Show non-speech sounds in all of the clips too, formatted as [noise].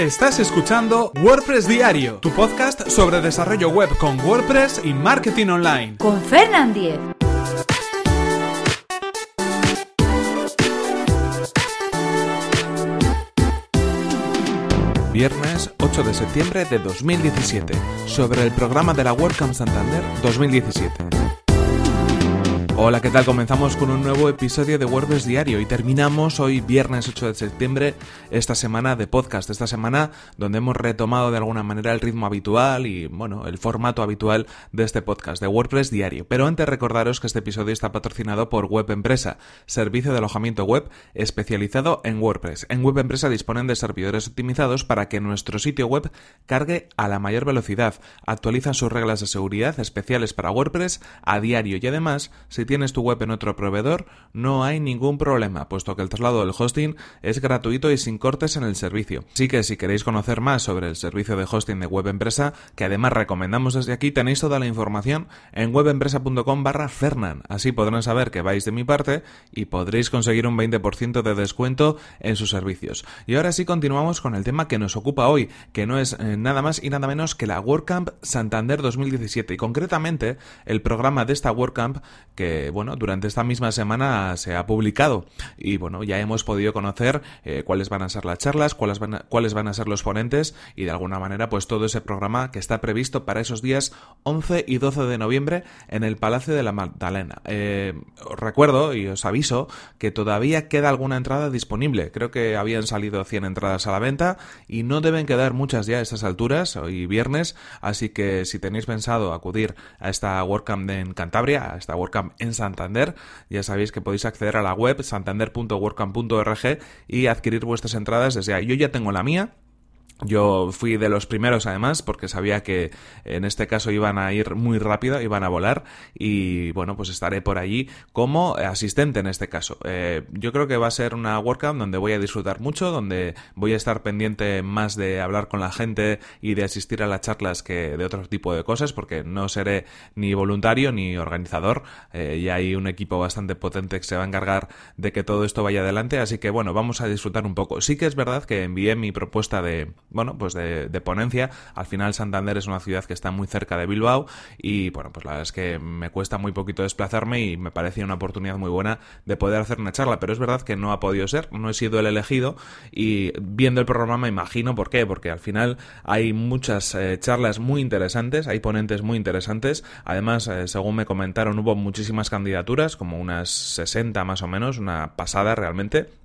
Estás escuchando WordPress Diario, tu podcast sobre desarrollo web con WordPress y marketing online. Con Fernand Diez. Viernes 8 de septiembre de 2017, sobre el programa de la WordCamp Santander 2017. Hola, ¿qué tal? Comenzamos con un nuevo episodio de WordPress Diario y terminamos hoy viernes 8 de septiembre esta semana de podcast, esta semana donde hemos retomado de alguna manera el ritmo habitual y bueno, el formato habitual de este podcast de WordPress Diario. Pero antes recordaros que este episodio está patrocinado por Web Empresa, servicio de alojamiento web especializado en WordPress. En Web Empresa disponen de servidores optimizados para que nuestro sitio web cargue a la mayor velocidad, actualizan sus reglas de seguridad especiales para WordPress a diario y además si tienes tu web en otro proveedor, no hay ningún problema, puesto que el traslado del hosting es gratuito y sin cortes en el servicio. Así que si queréis conocer más sobre el servicio de hosting de web empresa, que además recomendamos desde aquí, tenéis toda la información en webempresa.com barra Fernan. Así podrán saber que vais de mi parte y podréis conseguir un 20% de descuento en sus servicios. Y ahora sí continuamos con el tema que nos ocupa hoy, que no es eh, nada más y nada menos que la WordCamp Santander 2017 y concretamente el programa de esta WordCamp que bueno, durante esta misma semana se ha publicado y bueno, ya hemos podido conocer eh, cuáles van a ser las charlas, cuáles van, a, cuáles van a ser los ponentes y de alguna manera pues todo ese programa que está previsto para esos días 11 y 12 de noviembre en el Palacio de la Magdalena. Eh, os recuerdo y os aviso que todavía queda alguna entrada disponible. Creo que habían salido 100 entradas a la venta y no deben quedar muchas ya a estas alturas, hoy viernes, así que si tenéis pensado acudir a esta WordCamp en Cantabria, a esta WordCamp en Santander. Ya sabéis que podéis acceder a la web santander.workcamp.org y adquirir vuestras entradas desde ahí. Yo ya tengo la mía, yo fui de los primeros además porque sabía que en este caso iban a ir muy rápido, iban a volar y bueno, pues estaré por allí como asistente en este caso. Eh, yo creo que va a ser una WordCamp donde voy a disfrutar mucho, donde voy a estar pendiente más de hablar con la gente y de asistir a las charlas que de otro tipo de cosas porque no seré ni voluntario ni organizador eh, y hay un equipo bastante potente que se va a encargar de que todo esto vaya adelante, así que bueno, vamos a disfrutar un poco. Sí que es verdad que envié mi propuesta de bueno, pues de, ponencia. Al final Santander es una ciudad que está muy cerca de Bilbao y bueno, pues la verdad es que me cuesta muy poquito desplazarme y me parecía una oportunidad muy buena de poder hacer una charla, pero es verdad que no ha podido ser, no he sido el elegido y viendo el programa me imagino por qué, porque al final hay muchas eh, charlas muy interesantes, hay ponentes muy interesantes, además, eh, según me comentaron, hubo muchísimas candidaturas, como unas 60 más o menos, una pasada realmente.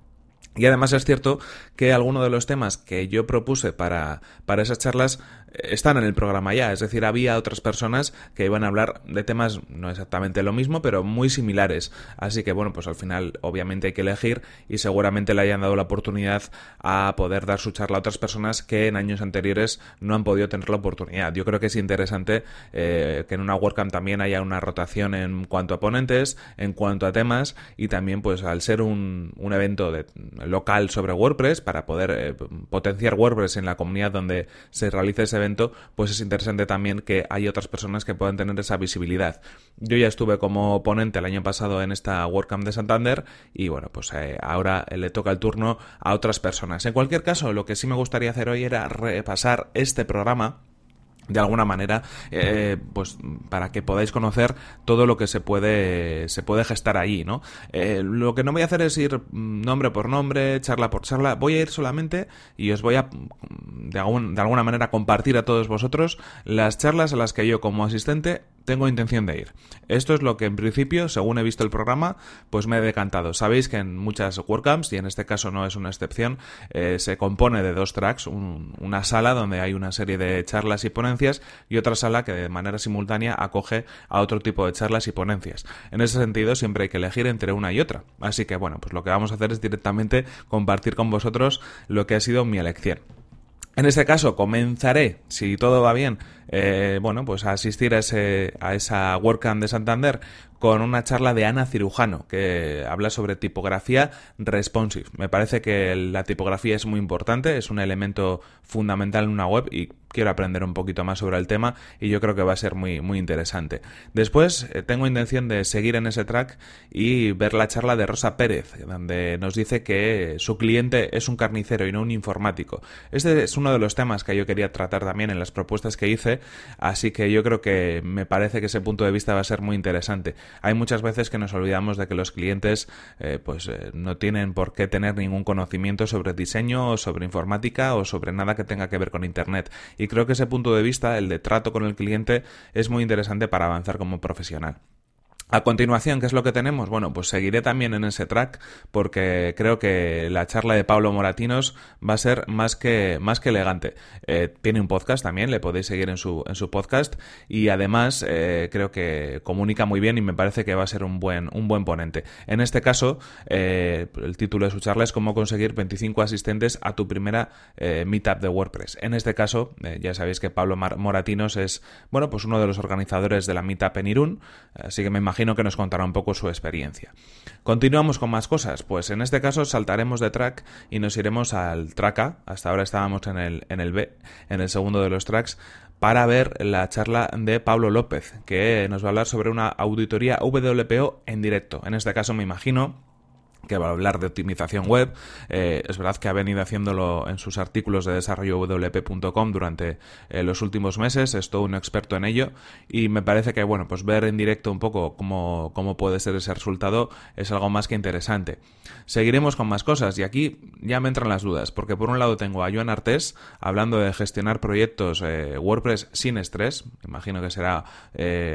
Y además es cierto que algunos de los temas que yo propuse para, para esas charlas están en el programa ya, es decir, había otras personas que iban a hablar de temas no exactamente lo mismo, pero muy similares. Así que bueno, pues al final obviamente hay que elegir y seguramente le hayan dado la oportunidad a poder dar su charla a otras personas que en años anteriores no han podido tener la oportunidad. Yo creo que es interesante eh, que en una WordCamp también haya una rotación en cuanto a ponentes, en cuanto a temas y también pues al ser un, un evento de, local sobre WordPress para poder eh, potenciar WordPress en la comunidad donde se realice ese evento, pues es interesante también que hay otras personas que puedan tener esa visibilidad. Yo ya estuve como ponente el año pasado en esta WordCamp de Santander y bueno, pues eh, ahora le toca el turno a otras personas. En cualquier caso, lo que sí me gustaría hacer hoy era repasar este programa de alguna manera eh, pues para que podáis conocer todo lo que se puede se puede gestar ahí no eh, lo que no voy a hacer es ir nombre por nombre charla por charla. Voy a ir solamente y os voy a de, de alguna manera compartir a todos vosotros las charlas a las que yo como asistente tengo intención de ir. Esto es lo que en principio, según he visto el programa, pues me he decantado. Sabéis que en muchas WordCamps, y en este caso no es una excepción, eh, se compone de dos tracks, una sala donde hay una serie de charlas y ponencias y otra sala que de manera simultánea acoge a otro tipo de charlas y ponencias. En ese sentido siempre hay que elegir entre una y otra. Así que bueno, pues lo que vamos a hacer es directamente compartir con vosotros lo que ha sido mi elección. En este caso comenzaré, si todo va bien, eh, bueno, pues a asistir a, ese, a esa WordCamp de Santander con una charla de Ana Cirujano que habla sobre tipografía responsive. Me parece que la tipografía es muy importante, es un elemento fundamental en una web y quiero aprender un poquito más sobre el tema y yo creo que va a ser muy, muy interesante. Después eh, tengo intención de seguir en ese track y ver la charla de Rosa Pérez, donde nos dice que su cliente es un carnicero y no un informático. Este es uno de los temas que yo quería tratar también en las propuestas que hice, así que yo creo que me parece que ese punto de vista va a ser muy interesante. Hay muchas veces que nos olvidamos de que los clientes eh, pues eh, no tienen por qué tener ningún conocimiento sobre diseño o sobre informática o sobre nada que tenga que ver con Internet. Y creo que ese punto de vista, el de trato con el cliente, es muy interesante para avanzar como profesional. A continuación, ¿qué es lo que tenemos? Bueno, pues seguiré también en ese track porque creo que la charla de Pablo Moratinos va a ser más que, más que elegante. Eh, tiene un podcast también, le podéis seguir en su, en su podcast y además eh, creo que comunica muy bien y me parece que va a ser un buen, un buen ponente. En este caso, eh, el título de su charla es cómo conseguir 25 asistentes a tu primera meetup de WordPress. En este caso, ya sabéis que Pablo Moratinos es, bueno, pues uno de los organizadores de la meetup en Irún, así que me imagino que nos contará un poco su experiencia. Continuamos con más cosas, pues en este caso saltaremos de track y nos iremos al track A, hasta ahora estábamos en el, en el B, en el segundo de los tracks, para ver la charla de Pablo López, que nos va a hablar sobre una auditoría WPO en directo. En este caso me imagino que va a hablar de optimización web. Eh, es verdad que ha venido haciéndolo en sus artículos de desarrollo wp.com durante eh, los últimos meses, es todo un experto en ello. Y me parece que, bueno, pues ver en directo un poco cómo, cómo puede ser ese resultado es algo más que interesante. Seguiremos con más cosas. Y aquí ya me entran las dudas, porque por un lado tengo a Joan Artés hablando de gestionar proyectos eh, WordPress sin estrés, imagino que será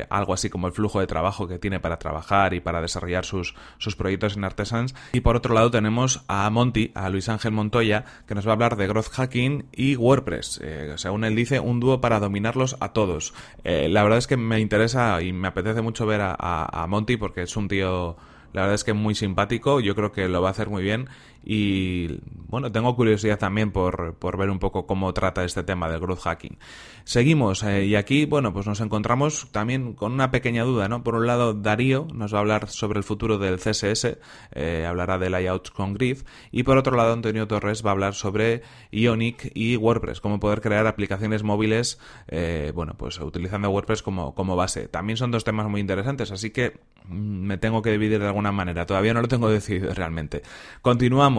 algo así como el flujo de trabajo que tiene para trabajar y para desarrollar sus, sus proyectos en Artesans y por otro lado tenemos a Monty, a Luis Ángel Montoya, que nos va a hablar de growth hacking y WordPress. Eh, según él dice, un dúo para dominarlos a todos. Eh, la verdad es que me interesa y me apetece mucho ver a, a Monty porque es un tío la verdad es que muy simpático, yo creo que lo va a hacer muy bien y bueno, tengo curiosidad también por, por ver un poco cómo trata este tema del growth hacking. Seguimos eh, y aquí, bueno, pues nos encontramos también con una pequeña duda, ¿no? Por un lado, Darío nos va a hablar sobre el futuro del CSS, eh, hablará de layouts con grid y por otro lado, Antonio Torres va a hablar sobre Ionic y WordPress, cómo poder crear aplicaciones móviles, eh, bueno, pues utilizando WordPress como, como base. También son dos temas muy interesantes, así que mm, me tengo que dividir de alguna manera. Todavía no lo tengo [laughs] decidido realmente. Continuamos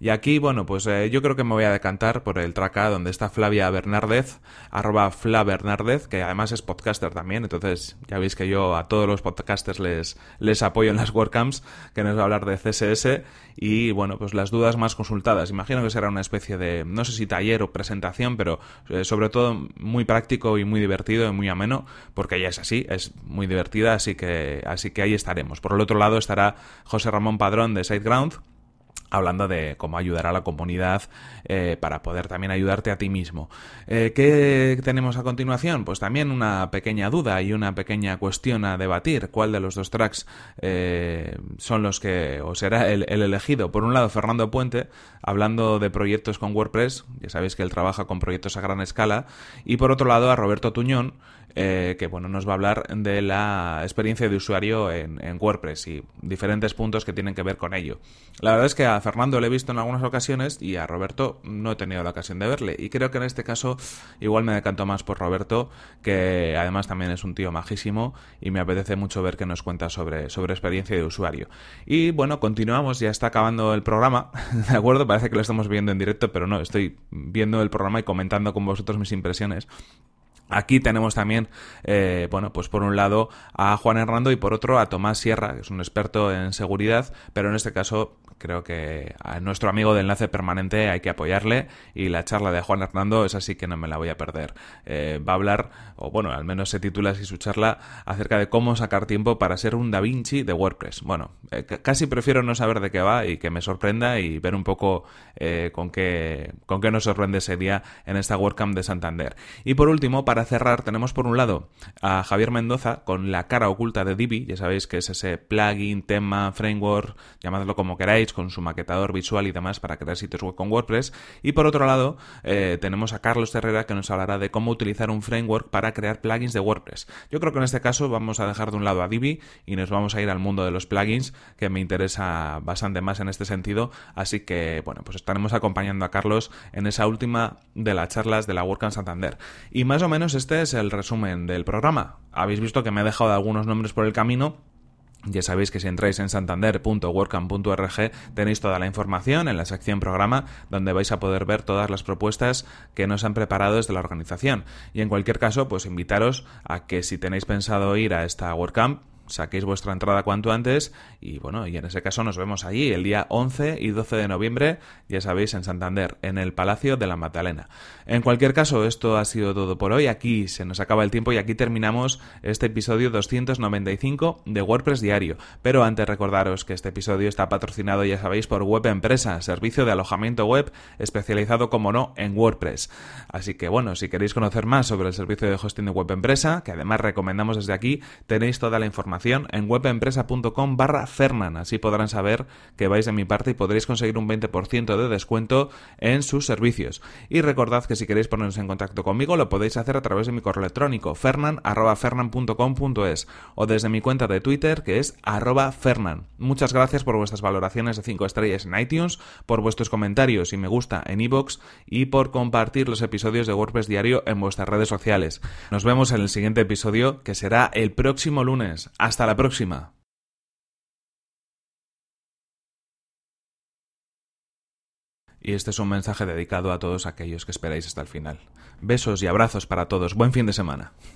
y aquí, bueno, pues eh, yo creo que me voy a decantar por el track A donde está Flavia Bernardez, arroba Fla Bernardez, que además es podcaster también. Entonces, ya veis que yo a todos los podcasters les, les apoyo en las WordCamps, que nos va a hablar de CSS y, bueno, pues las dudas más consultadas. Imagino que será una especie de, no sé si taller o presentación, pero eh, sobre todo muy práctico y muy divertido y muy ameno, porque ya es así, es muy divertida, así que, así que ahí estaremos. Por el otro lado estará José Ramón Padrón de SiteGround hablando de cómo ayudar a la comunidad eh, para poder también ayudarte a ti mismo. Eh, ¿Qué tenemos a continuación? Pues también una pequeña duda y una pequeña cuestión a debatir. ¿Cuál de los dos tracks eh, son los que, o será el, el, elegido? Por un lado, Fernando Puente, hablando de proyectos con WordPress, ya sabéis que él trabaja con proyectos a gran escala, y por otro lado, a Roberto Tuñón, que bueno, nos va a hablar de la experiencia de usuario en, WordPress y diferentes puntos que tienen que ver con ello. La verdad es que a Fernando le he visto en algunas ocasiones y a Roberto no he tenido la ocasión de verle. Y creo que en este caso igual me decanto más por Roberto, que además también es un tío majísimo y me apetece mucho ver que nos cuenta sobre, sobre experiencia de usuario. Y bueno, continuamos, ya está acabando el programa, [laughs] ¿de acuerdo? Parece que lo estamos viendo en directo, pero no, estoy viendo el programa y comentando con vosotros mis impresiones. Aquí tenemos también, eh, bueno, pues por un lado a Juan Hernando y por otro a Tomás Sierra, que es un experto en seguridad, pero en este caso creo que a nuestro amigo de enlace permanente hay que apoyarle y la charla de Juan Hernando es así que no me la voy a perder. Eh, va a hablar, o bueno, al menos se titula así su charla, acerca de cómo sacar tiempo para ser un Da Vinci de WordPress. Bueno, eh, casi prefiero no saber de qué va y que me sorprenda y ver un poco con, qué, con qué nos sorprende ese día en esta WordCamp de Santander. Y por último, para cerrar tenemos por un lado a Javier Mendoza con la cara oculta de Divi, ya sabéis que es ese plugin, tema, framework, llamadlo como queráis, con su maquetador visual y demás para crear sitios web con WordPress. Y por otro lado eh, tenemos a Carlos Herrera que nos hablará de cómo utilizar un framework para crear plugins de WordPress. Yo creo que en este caso vamos a dejar de un lado a Divi y nos vamos a ir al mundo de los plugins que me interesa bastante más en este sentido. Así que bueno, pues estaremos acompañando a Carlos en esa última de las charlas de la WordCamp Santander. Y más o menos este es el resumen del programa. Habéis visto que me he dejado algunos nombres por el camino, ya sabéis que si entráis en santander.workcamp.org tenéis toda la información en la sección programa donde vais a poder ver todas las propuestas que nos han preparado desde la organización. Y en cualquier caso, pues invitaros a que si tenéis pensado ir a esta WordCamp, saquéis vuestra entrada cuanto antes y bueno, y en ese caso nos vemos allí el día 11 y 12 de noviembre, ya sabéis, en Santander, en el Palacio de la Magdalena. En cualquier caso, esto ha sido todo por hoy, aquí se nos acaba el tiempo y aquí terminamos este episodio 295 de WordPress Diario, pero antes recordaros que este episodio está patrocinado, ya sabéis, por Web Empresa, servicio de alojamiento web especializado, como no, en WordPress. Así que bueno, si queréis conocer más sobre el servicio de hosting de Web Empresa, que además recomendamos desde aquí, tenéis toda la información en webempresa.com barra Fernan. Así podrán saber que vais de mi parte y podréis conseguir un 20% de descuento en sus servicios. Y recordad que si queréis poneros en contacto conmigo lo podéis hacer a través de mi correo electrónico fernan.fernan.com.es o desde mi cuenta de Twitter que es arroba fernan. Muchas gracias por vuestras valoraciones de 5 estrellas en iTunes, por vuestros comentarios y me gusta en iBox y por compartir los episodios de WordPress Diario en vuestras redes sociales. Nos vemos en el siguiente episodio que será el próximo lunes. Hasta la próxima. Y este es un mensaje dedicado a todos aquellos que esperáis hasta el final. Besos y abrazos para todos. Buen fin de semana.